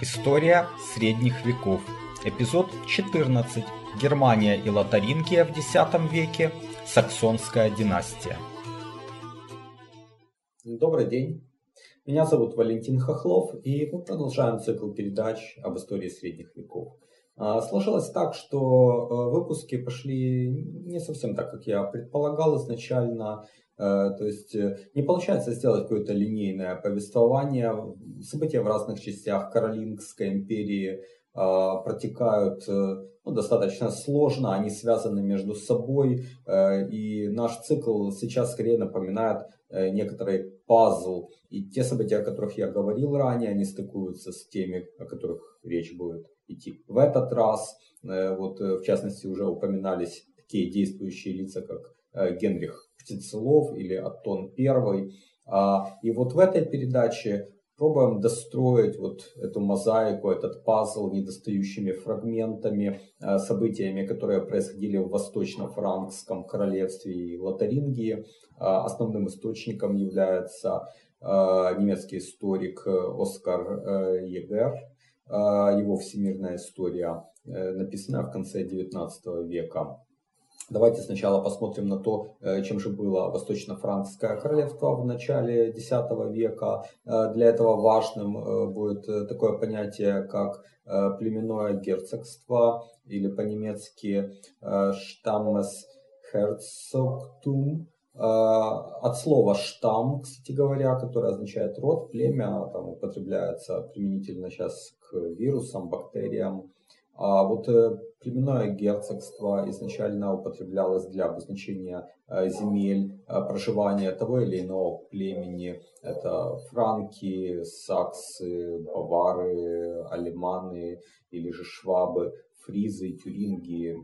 История средних веков. Эпизод 14. Германия и Лотарингия в X веке. Саксонская династия. Добрый день. Меня зовут Валентин Хохлов, и мы продолжаем цикл передач об истории средних веков. А, сложилось так, что э, выпуски пошли не совсем так, как я предполагал изначально. Э, то есть э, не получается сделать какое-то линейное повествование. События в разных частях Каролингской империи а, протекают ну, достаточно сложно, они связаны между собой, и наш цикл сейчас скорее напоминает некоторый пазл. И те события, о которых я говорил ранее, они стыкуются с теми, о которых речь будет идти. В этот раз, вот в частности, уже упоминались такие действующие лица, как Генрих Птицелов или Атон Первый. А, и вот в этой передаче пробуем достроить вот эту мозаику, этот пазл недостающими фрагментами, а, событиями, которые происходили в Восточно-Франкском королевстве и Лотарингии. А, основным источником является немецкий историк Оскар э, Егер, его «Всемирная история», э, написанная в конце XIX века. Давайте сначала посмотрим на то, э, чем же было Восточно-Франкское королевство в начале X века. Э, для этого важным э, будет такое понятие, как племенное герцогство, или по-немецки Stammes Herzogtum. От слова штамм, кстати говоря, которое означает род, племя, там употребляется применительно сейчас к вирусам, бактериям. А вот э, племенное герцогство изначально употреблялось для обозначения э, земель э, проживания того или иного племени. Это франки, саксы, бавары, алиманы или же швабы, фризы, тюринги.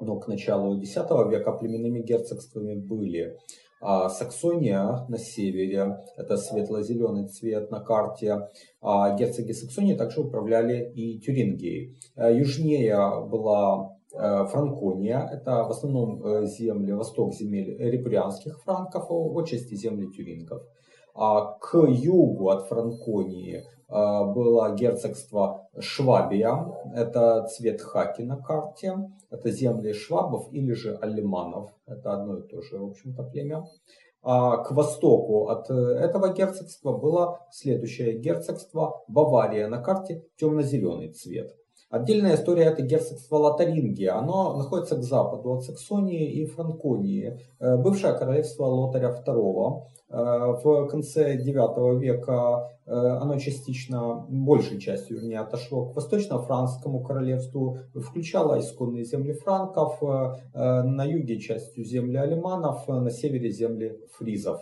Но к началу X века племенными герцогствами были а Саксония на севере, это светло-зеленый цвет на карте. А герцоги Саксонии также управляли и Тюрингией. Э, южнее была э, Франкония, это в основном э, земли, восток земель репурианских франков, отчасти земли тюрингов. А к югу от Франконии было герцогство Швабия, это цвет хаки на карте, это земли швабов или же алиманов, это одно и то же, в общем-то, племя. А к востоку от э, этого герцогства было следующее герцогство Бавария на карте темно-зеленый цвет. Отдельная история это герцогство Лотарингия. Оно находится к западу от Саксонии и Франконии. Э, бывшее королевство Лотаря II. Э, в конце IX века э, оно частично, большей частью, вернее, отошло к восточно-франкскому королевству, включало исконные земли франков, на юге частью земли алиманов, на севере земли фризов.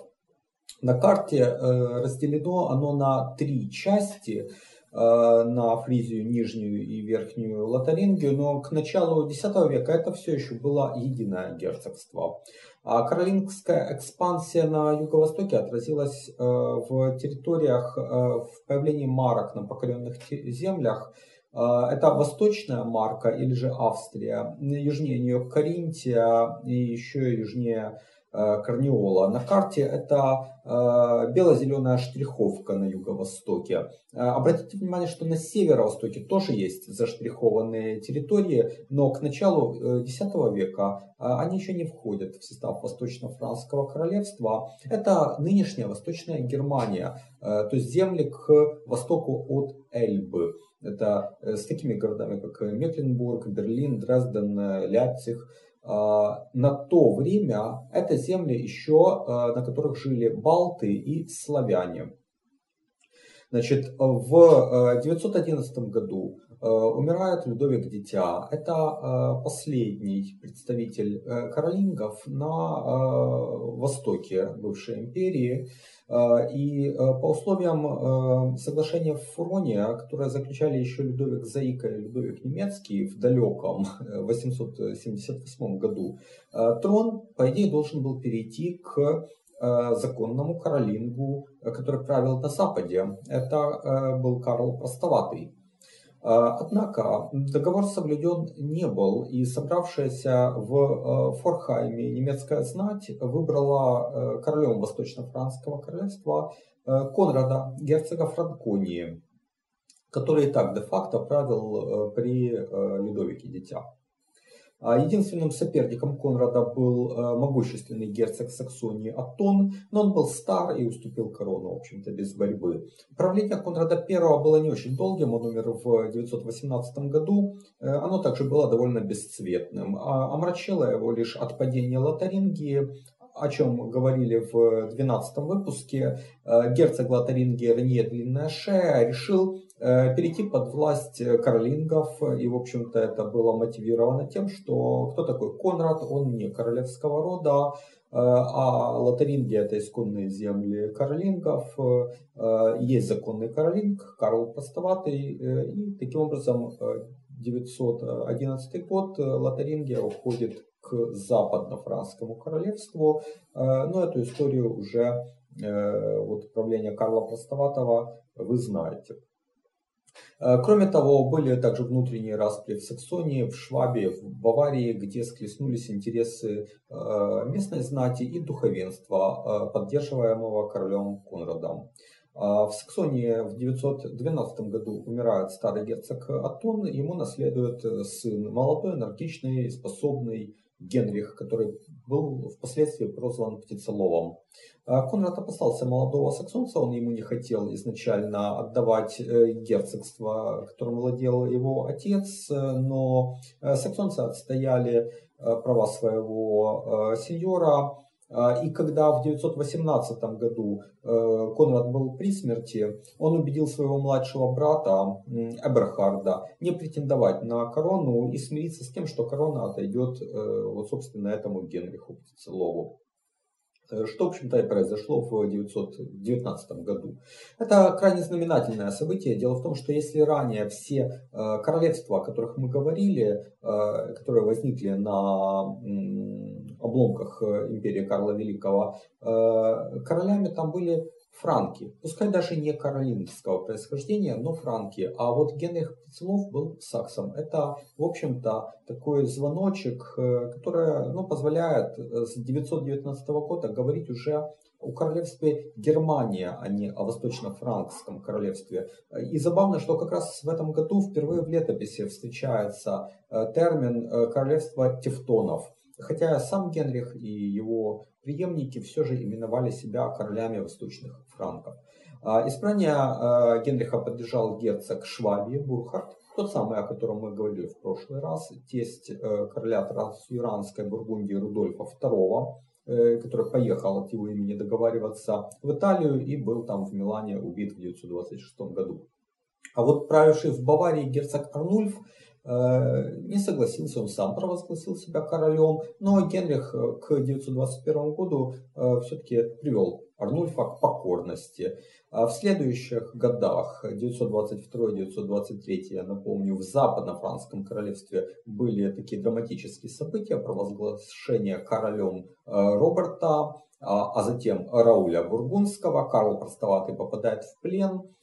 На карте разделено оно на три части – на Фризию, Нижнюю и Верхнюю Лотарингию, но к началу X века это все еще было единое герцогство. А каролингская экспансия на юго-востоке отразилась э, в территориях, э, в появлении марок на покоренных землях. Это восточная марка или же Австрия, южнее нее Каринтия и еще южнее Э, Корнеола. На карте это э, бело-зеленая штриховка на юго-востоке. Э, обратите внимание, что на северо-востоке тоже есть заштрихованные территории, но к началу X века они еще не входят в состав Восточно-Франского королевства. Это нынешняя Восточная Германия, то есть земли к востоку от Эльбы. Это с такими городами, как Мекленбург, Берлин, Дрезден, Ляпциг. А, на то время это земли еще, а, на которых жили балты и славяне. Значит, в 911 а, году умирает Людовик Дитя. Это последний представитель каролингов на востоке бывшей империи. И по условиям соглашения в Фуроне, которое заключали еще Людовик Заика и Людовик Немецкий в далеком 878 году, трон, по идее, должен был перейти к законному Каролингу, который правил на Западе. Это был Карл Простоватый. А, однако договор соблюден не был, и собравшаяся в э, Форхайме немецкая знать выбрала э, королем Восточно-Франского королевства э, Конрада, герцога Франконии. который и так де-факто правил при Людовике Дитя. А единственным соперником Конрада был э, могущественный герцог Саксонии Атон, но он был стар и уступил корону, в общем-то, без борьбы. Правление Конрада I было не очень долгим, он умер в 918 году. Э, оно также было довольно бесцветным. А омрачило его лишь отпадение Лотарингии, о чем говорили в 12 выпуске, э, герцог Лотарингии Ренье Длинная Шея решил перейти под власть э, карлингов. И, в общем-то, это было мотивировано тем, что кто такой Конрад, он не королевского рода, э, а Лотаринги это исконные земли карлингов, есть законный карлинг, Карл Простоватый, и таким образом 911 год Лотарингия уходит к западно-франскому королевству, но эту историю уже вот правление Карла Простоватого вы знаете. Э, кроме того, были также внутренние распри в Саксонии, в Швабии, в Баварии, где склеснулись интересы э, местной знати и духовенства, э, поддерживаемого королем Конрадом. В Саксонии в 912 году умирает старый герцог Атон, ему наследует сын, молодой, энергичный, способный Генрих, который был впоследствии прозван Птицеловым. А Конрад опасался молодого саксонца, он ему не хотел изначально отдавать э, герцогство, которым владел его отец, но э, саксонцы отстояли э, права своего сеньора, и когда в 918 году Конрад был при смерти, он убедил своего младшего брата Эберхарда не претендовать на корону и смириться с тем, что корона отойдет вот, собственно, этому Генриху Птицелову. Э, что, в общем-то, и произошло в 919 году. Это крайне знаменательное событие. Дело в том, что если ранее все э, королевства, о которых мы говорили, э, которые возникли на обломках империи Карла Великого, королями там были франки, пускай даже не каролингского происхождения, но франки. А вот Генрих Птицелов был саксом. Это, в общем-то, такой звоночек, э, который ну, позволяет э, с 919 года говорить уже о королевстве Германия, а не о восточно-франкском королевстве. И забавно, что как раз в этом году впервые в летописи встречается э, термин королевство тевтонов – хотя сам Генрих и его преемники все же именовали себя королями восточных франков. А, избрание а, Генриха поддержал герцог Швабии Бурхард, тот самый, о котором мы говорили в прошлый раз, тесть э, короля Трансюранской Бургундии Рудольфа II, э, который поехал от его имени договариваться в Италию и был там в Милане убит в 926 году. А вот правивший в Баварии герцог Арнульф не согласился, он сам провозгласил себя королем, но Генрих э, к 921 году э, все-таки привел Арнульфа к покорности. А в следующих годах, 922-923, я напомню, в западно-франском королевстве были такие драматические события, провозглашение королем Роберта, а, а затем Рауля Бургундского, Карл Простоватый попадает в плен, Э,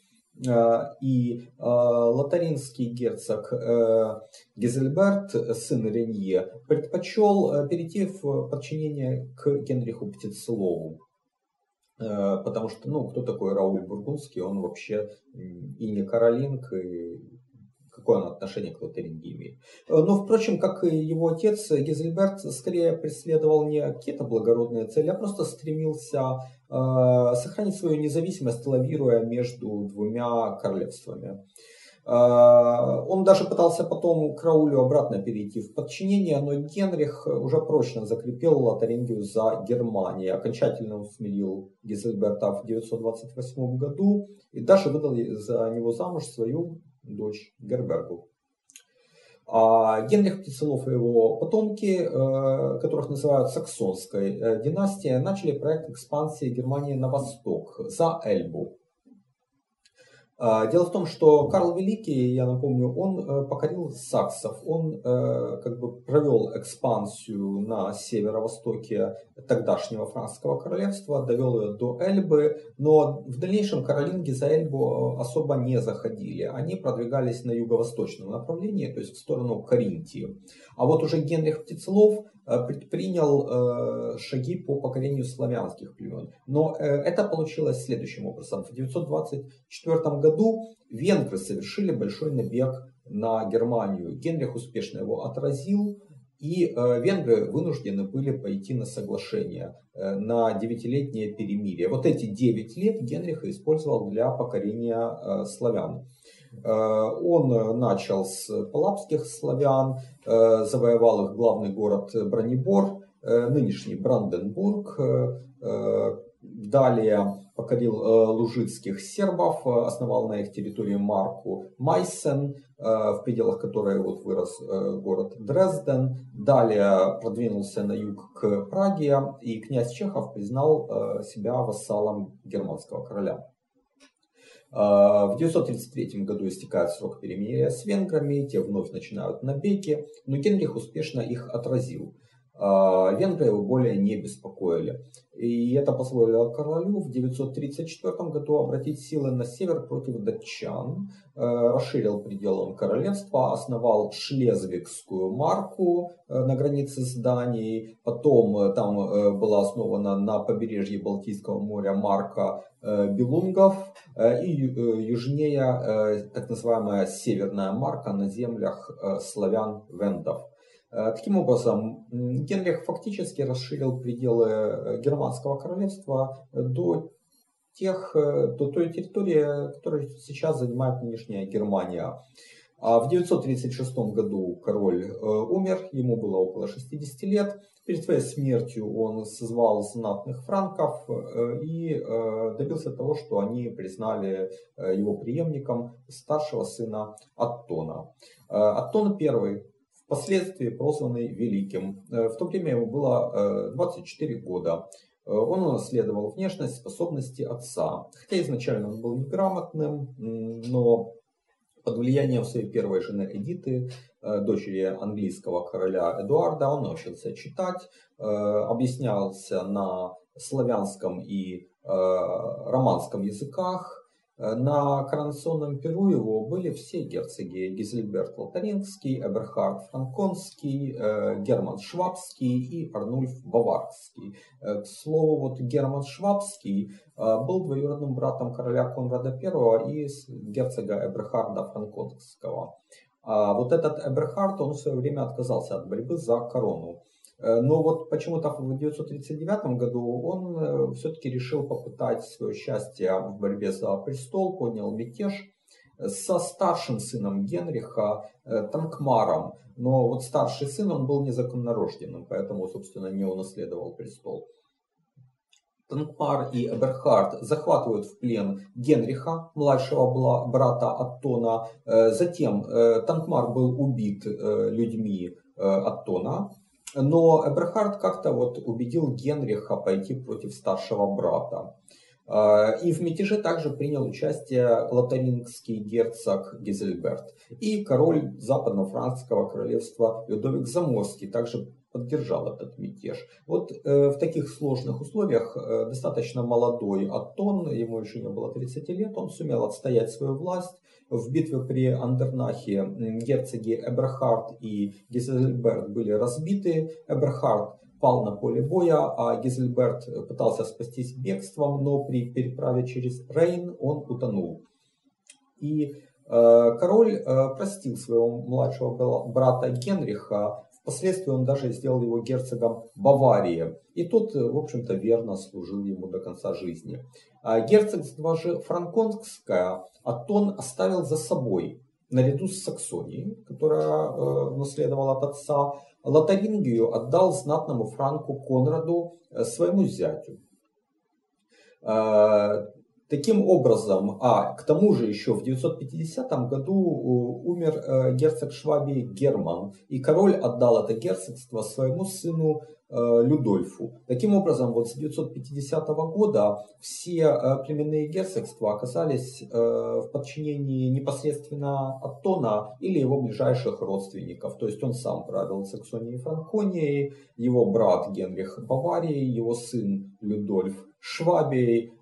и э, лотаринский герцог э, Гизельберт, сын Ренье, предпочел перейти в подчинение к Генриху Птицелову. Потому что, ну, кто такой Рауль Бургундский, он вообще и не Каролинг, и какое он отношение к Лотарингии имеет. Но, впрочем, как и его отец, Гизельберт скорее преследовал не какие-то благородные цели, а просто стремился Э, сохранить свою независимость, лавируя между двумя королевствами. Э, он даже пытался потом к Раулю обратно перейти в подчинение, но Генрих уже прочно закрепил Лотарингию за Германией, окончательно усмирил Гизельберта в 928 году и даже выдал за него замуж свою дочь Гербергу. А Генрих Птицелов и его потомки, э, которых называют саксонской э, династией, начали проект экспансии Германии на восток, за Эльбу. А, дело в том, что Карл Великий, я напомню, он э, покорил саксов, он э, как бы провел экспансию на северо-востоке тогдашнего франкского королевства, довел ее до Эльбы, но в дальнейшем каролинги за Эльбу э, особо не заходили. Они продвигались на юго-восточном направлении, то есть в сторону Каринтии. А вот уже Генрих Птицелов предпринял шаги по покорению славянских племен. Но это получилось следующим образом. В 924 году венгры совершили большой набег на Германию. Генрих успешно его отразил, и э, венгры вынуждены были пойти на соглашение, э, на девятилетнее перемирие. Вот эти девять лет Генрих использовал для покорения э, славян. Он начал с палапских славян, завоевал их главный город Бронебор, нынешний Бранденбург, Далее покорил э, лужицких сербов, э, основал на их территории марку Майсен, э, в пределах которой вот вырос город Дрезден. Далее продвинулся на юг к Праге, и князь Чехов признал себя вассалом германского короля. В 933 году истекает срок перемирия с венграми, те вновь начинают набеги, но Генрих успешно их отразил. А, венгры его более не беспокоили. И это позволило королю в 934 году обратить силы на север против датчан, э, расширил пределы королевства, основал Шлезвигскую марку э, на границе с Данией, потом э, там была основана на побережье Балтийского моря марка Белунгов и южнее так называемая северная марка на землях славян-вендов. Э, таким образом, Генрих фактически расширил пределы э, германского королевства до тех, э, до той территории, которую сейчас занимает нынешняя Германия. А в 936 году король умер, ему было около 60 лет. Перед своей смертью он созвал знатных франков и добился того, что они признали его преемником старшего сына Аттона. Аттон I впоследствии прозванный Великим. Э, в то время ему было 24 э, года. Э, он унаследовал внешность, способности отца. Хотя изначально он был неграмотным, но под влиянием своей первой жены Эдиты, дочери английского короля Эдуарда, он научился читать, объяснялся на славянском и романском языках, на коронационном перу его были все герцоги Гизельберт Лотарингский, Эберхард Франконский, э, Герман Швабский и Арнульф Баварский. Э, к слову, вот Герман Швабский был двоюродным братом короля Конрада I и герцога Эберхарда Франконского. А вот этот Эберхард, он в свое время отказался от борьбы за корону. Э, но вот почему-то в 1939 году он э, все-таки решил попытать свое счастье в борьбе за престол, поднял мятеж со старшим сыном Генриха э, Танкмаром. Но вот старший сын, он был незаконнорожденным, поэтому, собственно, не унаследовал престол. Танкмар и Эберхард захватывают в плен Генриха, младшего брата Аттона. Затем Танкмар был убит людьми Аттона. Но Эберхард как-то вот убедил Генриха пойти против старшего брата. А, и в мятеже также принял участие лотарингский герцог Гизельберт. И король западно-франкского королевства Людовик Заморский также поддержал этот мятеж. Вот э, в таких сложных условиях э, достаточно молодой Аттон, ему еще не было 30 лет, он сумел отстоять свою власть. В битве при Андернахе герцоги Эберхард и Гизельберт были разбиты. Эберхард пал на поле боя, а Гизельберт пытался спастись бегством, но при переправе через Рейн он утонул. И э, король э, простил своего младшего брата Генриха, впоследствии он даже сделал его герцогом Баварии, и тот, в общем-то, верно служил ему до конца жизни. А герцогство же франконское Атон оставил за собой, наряду с Саксонией, которая э, наследовала от отца, Лотарингию отдал знатному франку Конраду э, своему зятю. Э, таким образом, а к тому же еще в 950 году э, умер герцог Швабии Герман, и король отдал это герцогство своему сыну Э, Людольфу. Таким образом, вот с 950 года все э, племенные герцогства оказались э, в подчинении непосредственно Аттона или его ближайших родственников. То есть он сам правил Саксонией и Франконией, его брат Генрих Баварией, его сын Людольф Швабией,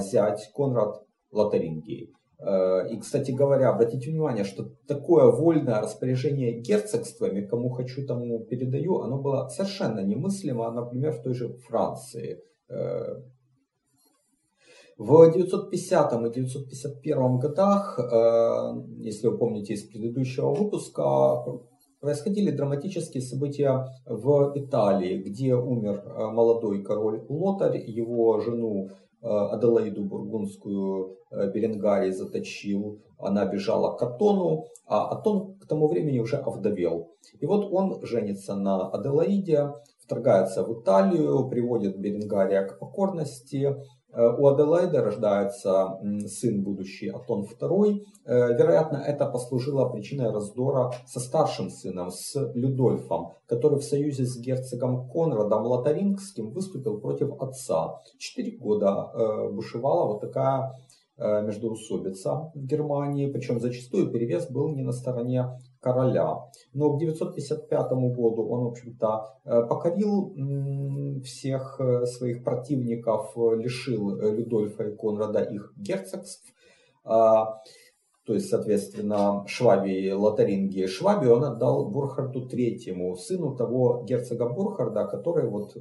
зять Конрад Лотарингией. Э, и, кстати говоря, обратите внимание, что такое вольное распоряжение герцогствами, кому хочу, тому передаю, оно было совершенно немыслимо, например, в той же Франции. Э, в 950 и 951 годах, э, если вы помните из предыдущего выпуска, происходили драматические события в Италии, где умер молодой король Лотарь, его жену Аделаиду Бургундскую э, Беренгарий заточил, она бежала к Атону, а Атон к тому времени уже овдовел. И вот он женится на Аделаиде, вторгается в Италию, приводит Беренгария к покорности, Э, у Аделаиды рождается сын будущий Атон II. Э, вероятно, это послужило причиной раздора со старшим сыном, с Людольфом, который в союзе с герцогом Конрадом Лотарингским выступил против отца. Четыре года э, бушевала вот такая междоусобица в Германии, причем зачастую перевес был не на стороне короля. Но к 955 году он, в общем-то, э, покорил всех э, своих противников, э, лишил Людольфа и Конрада их герцогств. А, то есть, соответственно, Швабии, Лотарингии, Швабию он отдал Бурхарду третьему, сыну того герцога Бурхарда, который вот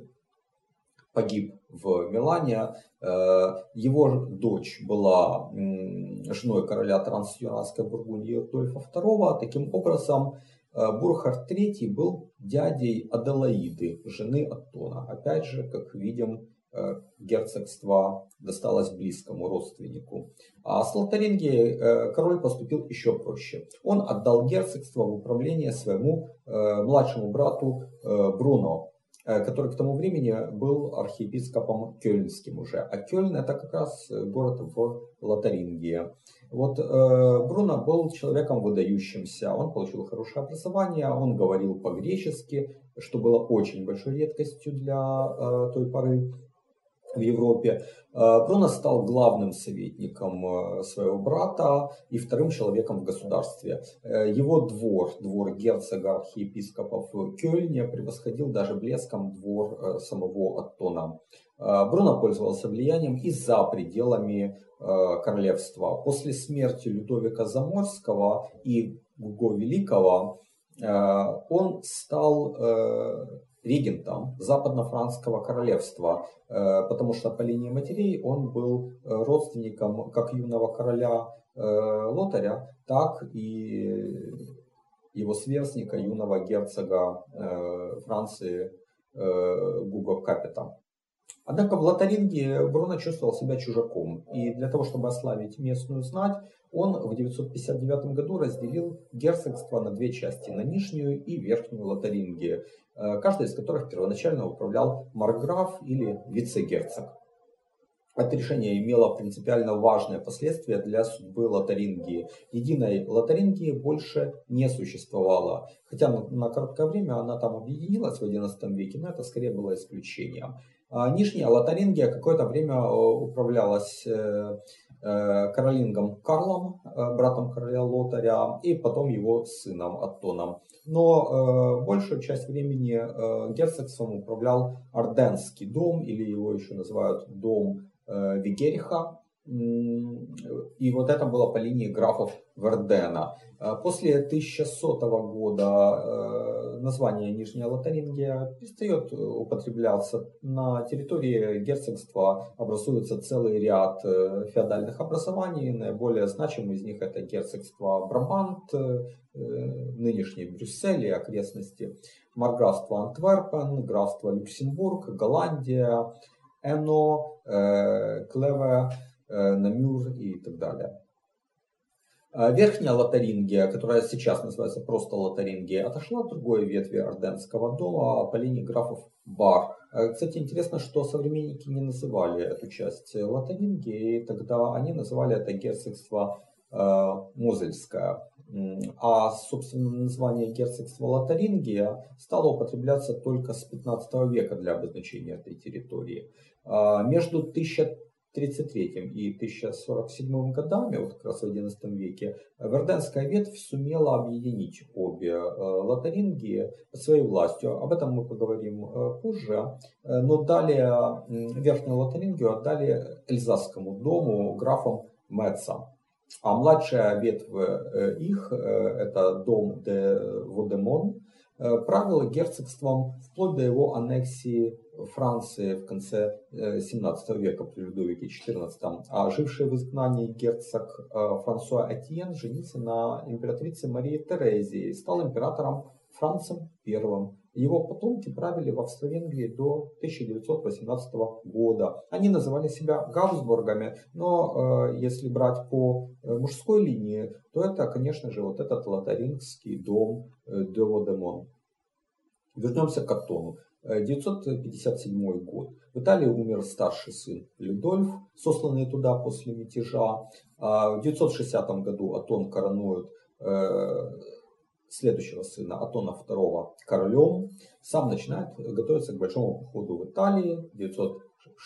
погиб в Милане. Э, его дочь была женой короля Трансюранской Бургундии Рудольфа II. Таким образом, э, Бурхард III был дядей Аделаиды, жены Аттона. Опять же, как видим, э, герцогство досталось близкому родственнику. А с Лотарингией король поступил еще проще. Он отдал герцогство в управление своему младшему брату Бруно, который к тому времени был архиепископом Кёльнским уже. А Кёльн это как раз э, город в Лотарингии. Вот э, Бруно был человеком выдающимся, он получил хорошее образование, он говорил по-гречески, что было очень большой редкостью для э, той поры в Европе. Э, Бруно стал главным советником э, своего брата и вторым человеком в государстве. Э, его двор, двор герцога архиепископов в Кёльне, превосходил даже блеском двор самого Аттона. Бруно пользовался влиянием и за пределами королевства. После смерти Людовика Заморского и Гуго Великого он стал регентом западно-франского королевства, э, потому что по линии матерей он был э, родственником как юного короля э, Лотаря, так и его сверстника, юного герцога Франции Гуго Капета. Однако в Лотаринге Бруно чувствовал себя чужаком, и для того, чтобы ославить местную знать, он в 959 году разделил герцогство на две части, на Нижнюю и Верхнюю Лотарингию, э, каждая из которых первоначально управлял марграф или вице-герцог. Это решение имело принципиально важные последствия для судьбы Лотарингии. Единой Лотарингии больше не существовало. Хотя на короткое время она там объединилась в XI веке, но это скорее было исключением. А Нижняя Лотарингия какое-то время э, управлялась э, Каролингом Карлом, братом короля Лотаря, и потом его сыном Аттоном. Но большую часть времени герцогством управлял Орденский дом, или его еще называют дом Вигериха. И вот это было по линии графов Вердена. После 1100 года название Нижняя Лотарингия перестает употребляться. На территории герцогства образуется целый ряд феодальных образований. Наиболее значимым из них это герцогство Брабант, нынешний Брюссель и окрестности, марграфство Антверпен, графство Люксембург, Голландия, Эно, Клеве, Намюр и так далее. А верхняя Лотарингия, которая сейчас называется просто Лотарингия, отошла от другой ветви Орденского дома по линии графов Бар. Э, кстати, интересно, что современники не называли эту часть Лотарингии, тогда они называли это герцогство э, Мозельское. А, собственно, название герцогства Лотарингия стало употребляться только с 15 века для обозначения этой территории. А, между 1000 1933 и 1047 годами, вот как раз в XI веке, Верденская ветвь сумела объединить обе э, лотарингии своей властью. Об этом мы поговорим э, позже. Э, но далее Верхнюю Лотарингию отдали Эльзасскому дому графам Меца. А младшая ветвь их, это дом де Водемон, правила герцогством вплоть до его аннексии Франции в конце 17 века при Людовике XIV. А живший в изгнании герцог Франсуа Этьен женился на императрице Марии Терезии и стал императором Францем I. Его потомки правили в Австро-Венгрии до 1918 года. Они называли себя Габсбургами, но э, если брать по э, мужской линии, то это, конечно же, вот этот лотарингский дом э, де Водемон. Вернемся к Аттону. 957 э, год. В Италии умер старший сын Людольф, сосланный туда после мятежа. А в 960 году Атон коронует э, следующего сына Атона II королем, сам начинает готовиться к большому походу в Италии в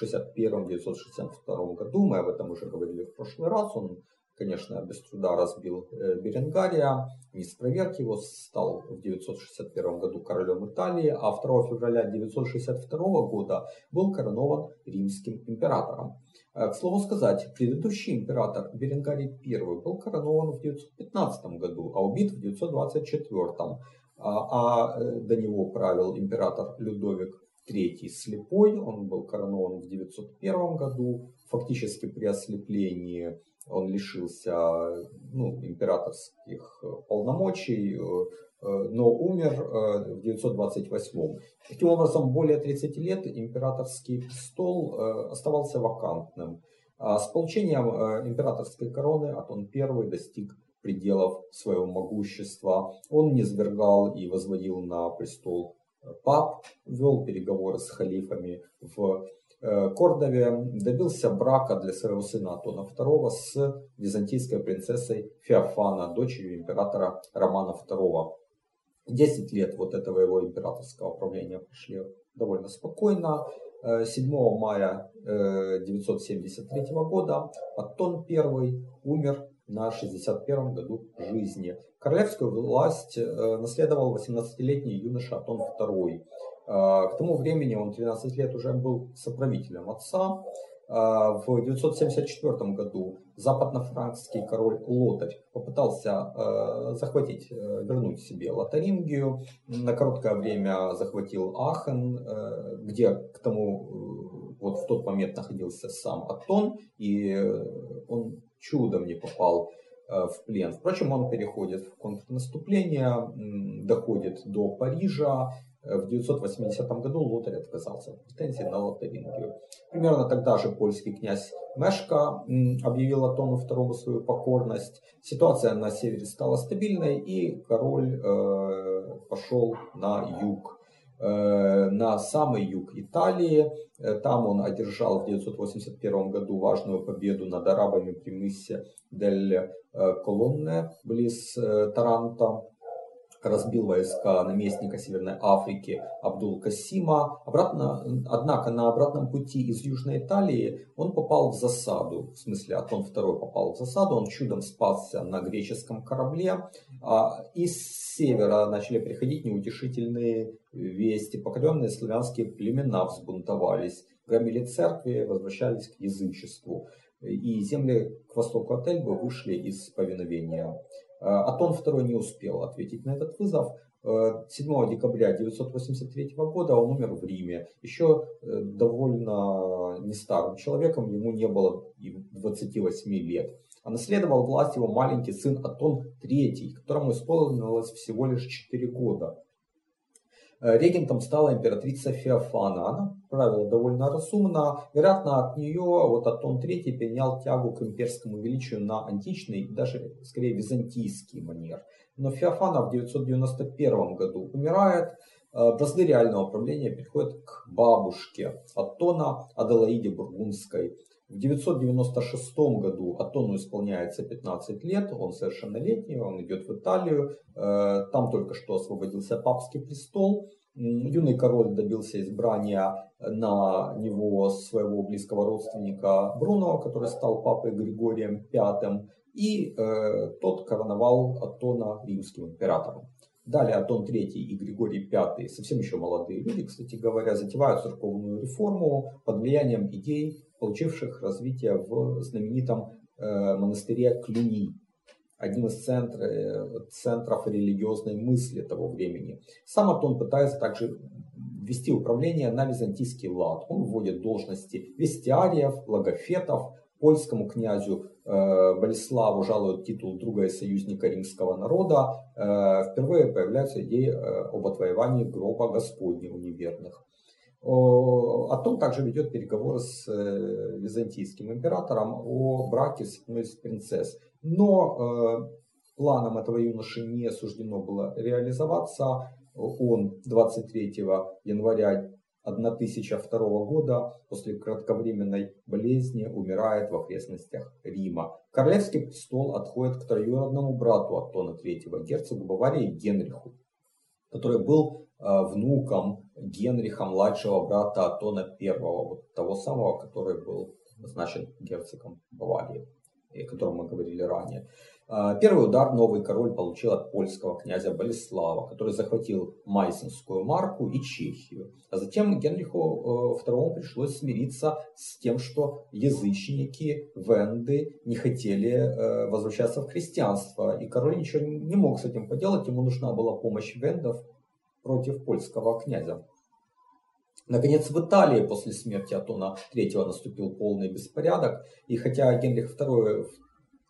961-962 году. Мы об этом уже говорили в прошлый раз. Он, конечно, без труда разбил э, Беренгария, не с его стал в 961 году королем Италии, а 2 февраля 962 года был коронован римским императором. Э, к слову сказать, предыдущий император Беренгарий I был коронован в 915 году, а убит в 924. А, а э, до него правил император Людовик III слепой, он был коронован в 901 году, фактически при ослеплении он лишился ну, императорских полномочий, э, но умер в 928. Таким образом, более 30 лет императорский престол э, оставался вакантным. А с получением э, императорской короны Атон I достиг пределов своего могущества. Он не свергал и возводил на престол пап, вел переговоры с халифами в Кордове, добился брака для своего сына Атона II с византийской принцессой Феофана, дочерью императора Романа II. 10 лет вот этого его императорского правления прошли довольно спокойно. 7 э, мая 973 э, года Аттон I умер на 61 году жизни. Королевскую власть э, наследовал 18-летний юноша Атон II. К тому времени он 13 лет уже был соправителем отца. В 974 году западно-франкский король Лотарь попытался а, захватить, э, вернуть себе Лотарингию. На короткое время захватил Ахен, э, где к тому э, вот в тот момент находился сам Аттон, и он чудом не попал в плен. Впрочем, он переходит в контрнаступление, доходит до Парижа, Э, в 980 году Лотарь отказался от претензий на Лотарингию. Примерно тогда же польский князь Мешка объявил Атону II свою покорность. Ситуация на севере стала стабильной, и король э, пошел на юг э, на самый юг Италии. Там он одержал в 981 году важную победу над арабами при мысе Дель Колонне близ Таранта разбил войска наместника Северной Африки Абдул-Касима. Обратно, однако на обратном пути из Южной Италии он попал в засаду. В смысле, Атон II попал в засаду, он чудом спасся на греческом корабле. А из севера начали приходить неутешительные вести. Покоренные славянские племена взбунтовались, громили церкви, возвращались к язычеству. И земли к востоку от Эльбы вышли из повиновения Атон II не успел ответить на этот вызов. 7 э, декабря 1983 года он умер в Риме. Еще э, довольно не старым человеком, ему не было и 28 лет. А наследовал власть его маленький сын Атон III, которому исполнилось всего лишь 4 года. Э, регентом стала императрица Феофана. Она правила довольно разумно. Вероятно, от нее вот Атон III перенял тягу к имперскому величию на античный даже скорее византийский манер. Но Феофана в 991 году умирает. Э, бразды реального правления переходят к бабушке Атона Аделаиде Бургундской. В 996 году Атону исполняется 15 лет, он совершеннолетний, он идет в Италию, э, там только что освободился папский престол. Юный король добился избрания на него своего близкого родственника Бруно, который стал папой Григорием V, и э, тот короновал Атона римским императором. Далее Атон III и Григорий V, совсем еще молодые люди, кстати говоря, затевают церковную реформу под влиянием идей получивших развитие в знаменитом монастыря Клюни, одним из центр, центров религиозной мысли того времени. Сам Атон пытается также вести управление на византийский лад. Он вводит должности вестиариев, логофетов, польскому князю э, Болеславу жалуют титул друга и союзника римского народа. Э, впервые появляются идеи э, об отвоевании гроба Господня у неверных. Атон также ведет переговоры с э, византийским императором о браке с одной из принцесс. Но э, планам этого юноши не суждено было реализоваться. Он 23 января 1002 года после кратковременной болезни умирает в окрестностях Рима. Королевский престол отходит к троюродному брату Аттона III, герцогу Баварии Генриху, который был э, внуком Генриха, младшего брата Аттона I, вот того самого, который был назначен герцогом Баварии, о котором мы говорили ранее. А, первый удар новый король получил от польского князя Болеслава, который захватил Майсенскую марку и Чехию. А затем Генриху II э, пришлось смириться с тем, что язычники, венды не хотели э, возвращаться в христианство. И король ничего не мог с этим поделать, ему нужна была помощь вендов против польского князя. Наконец, в Италии после смерти Атона III наступил полный беспорядок, и хотя Генрих II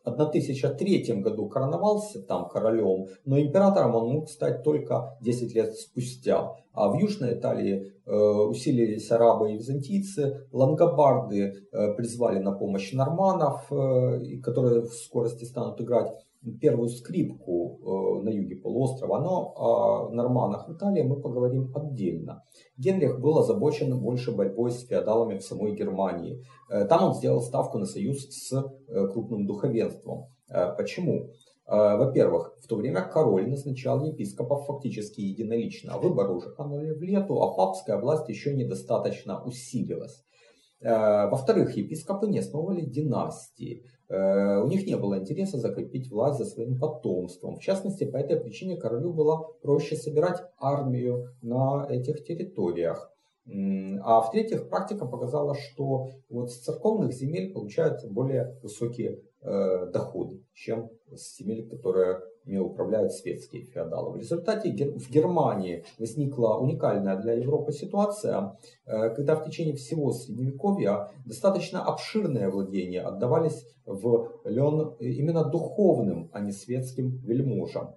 1003 году короновался там королем, но императором он мог стать только 10 лет спустя. А в Южной Италии э, усилились арабы и византийцы, лангобарды э, призвали на помощь норманов, э, которые в скорости станут играть первую скрипку э, на юге полуострова, но о норманах в Италии мы поговорим отдельно. Генрих был озабочен больше борьбой с феодалами в самой Германии. Э, там он сделал ставку на союз с э, крупным духовенством. Почему? Во-первых, в то время король назначал епископов фактически единолично. Выборы уже в лету, а папская власть еще недостаточно усилилась. Во-вторых, епископы не основывали династии. Э, у них не было интереса закрепить власть за своим потомством. В частности, по этой причине королю было проще собирать армию на этих территориях. А в-третьих, практика показала, что вот с церковных земель получают более высокие э, доходы, чем с земель, которые ими управляют светские феодалы. В результате в Германии возникла уникальная для Европы ситуация, э, когда в течение всего Средневековья достаточно обширные владения отдавались в лен именно духовным, а не светским вельможам.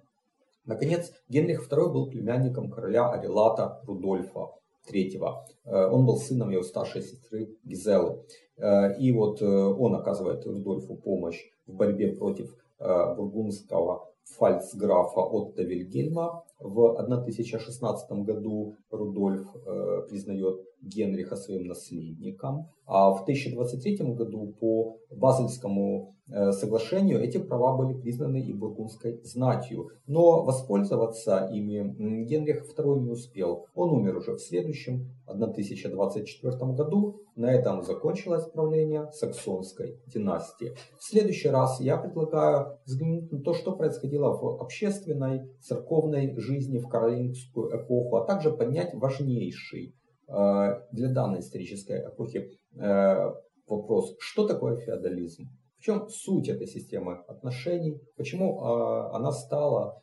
Наконец, Генрих II был племянником короля Арилата Рудольфа III. Э, он был сыном его старшей сестры Гизелы. Э, и вот он оказывает Рудольфу помощь в борьбе против бургундского фальцграфа Отто Вильгельма. В 1016 году Рудольф э, признает Генриха своим наследником, а в 1023 году по Базельскому э, соглашению эти права были признаны и бургундской знатью. Но воспользоваться ими Генрих II не успел. Он умер уже в следующем, 1024 году. На этом закончилось правление саксонской династии. В следующий раз я предлагаю взглянуть на то, что происходило в общественной, церковной жизни в каролингскую эпоху, а также поднять важнейший для данной исторической эпохи э, вопрос, что такое феодализм? В чем суть этой системы отношений? Почему э, она стала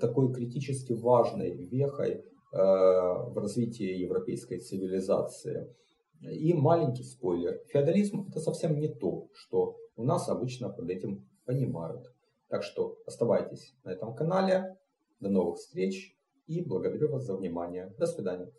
такой критически важной вехой в развитии европейской цивилизации? И маленький спойлер. Феодализм это совсем не то, что у нас обычно под этим понимают. Так что оставайтесь на этом канале. До новых встреч и благодарю вас за внимание. До свидания.